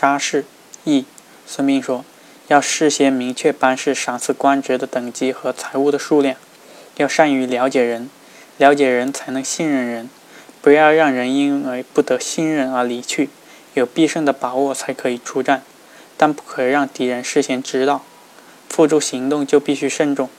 沙士，一，孙膑说，要事先明确班氏赏赐官职的等级和财物的数量，要善于了解人，了解人才能信任人。不要让人因为不得信任而离去，有必胜的把握才可以出战，但不可让敌人事先知道，付诸行动就必须慎重。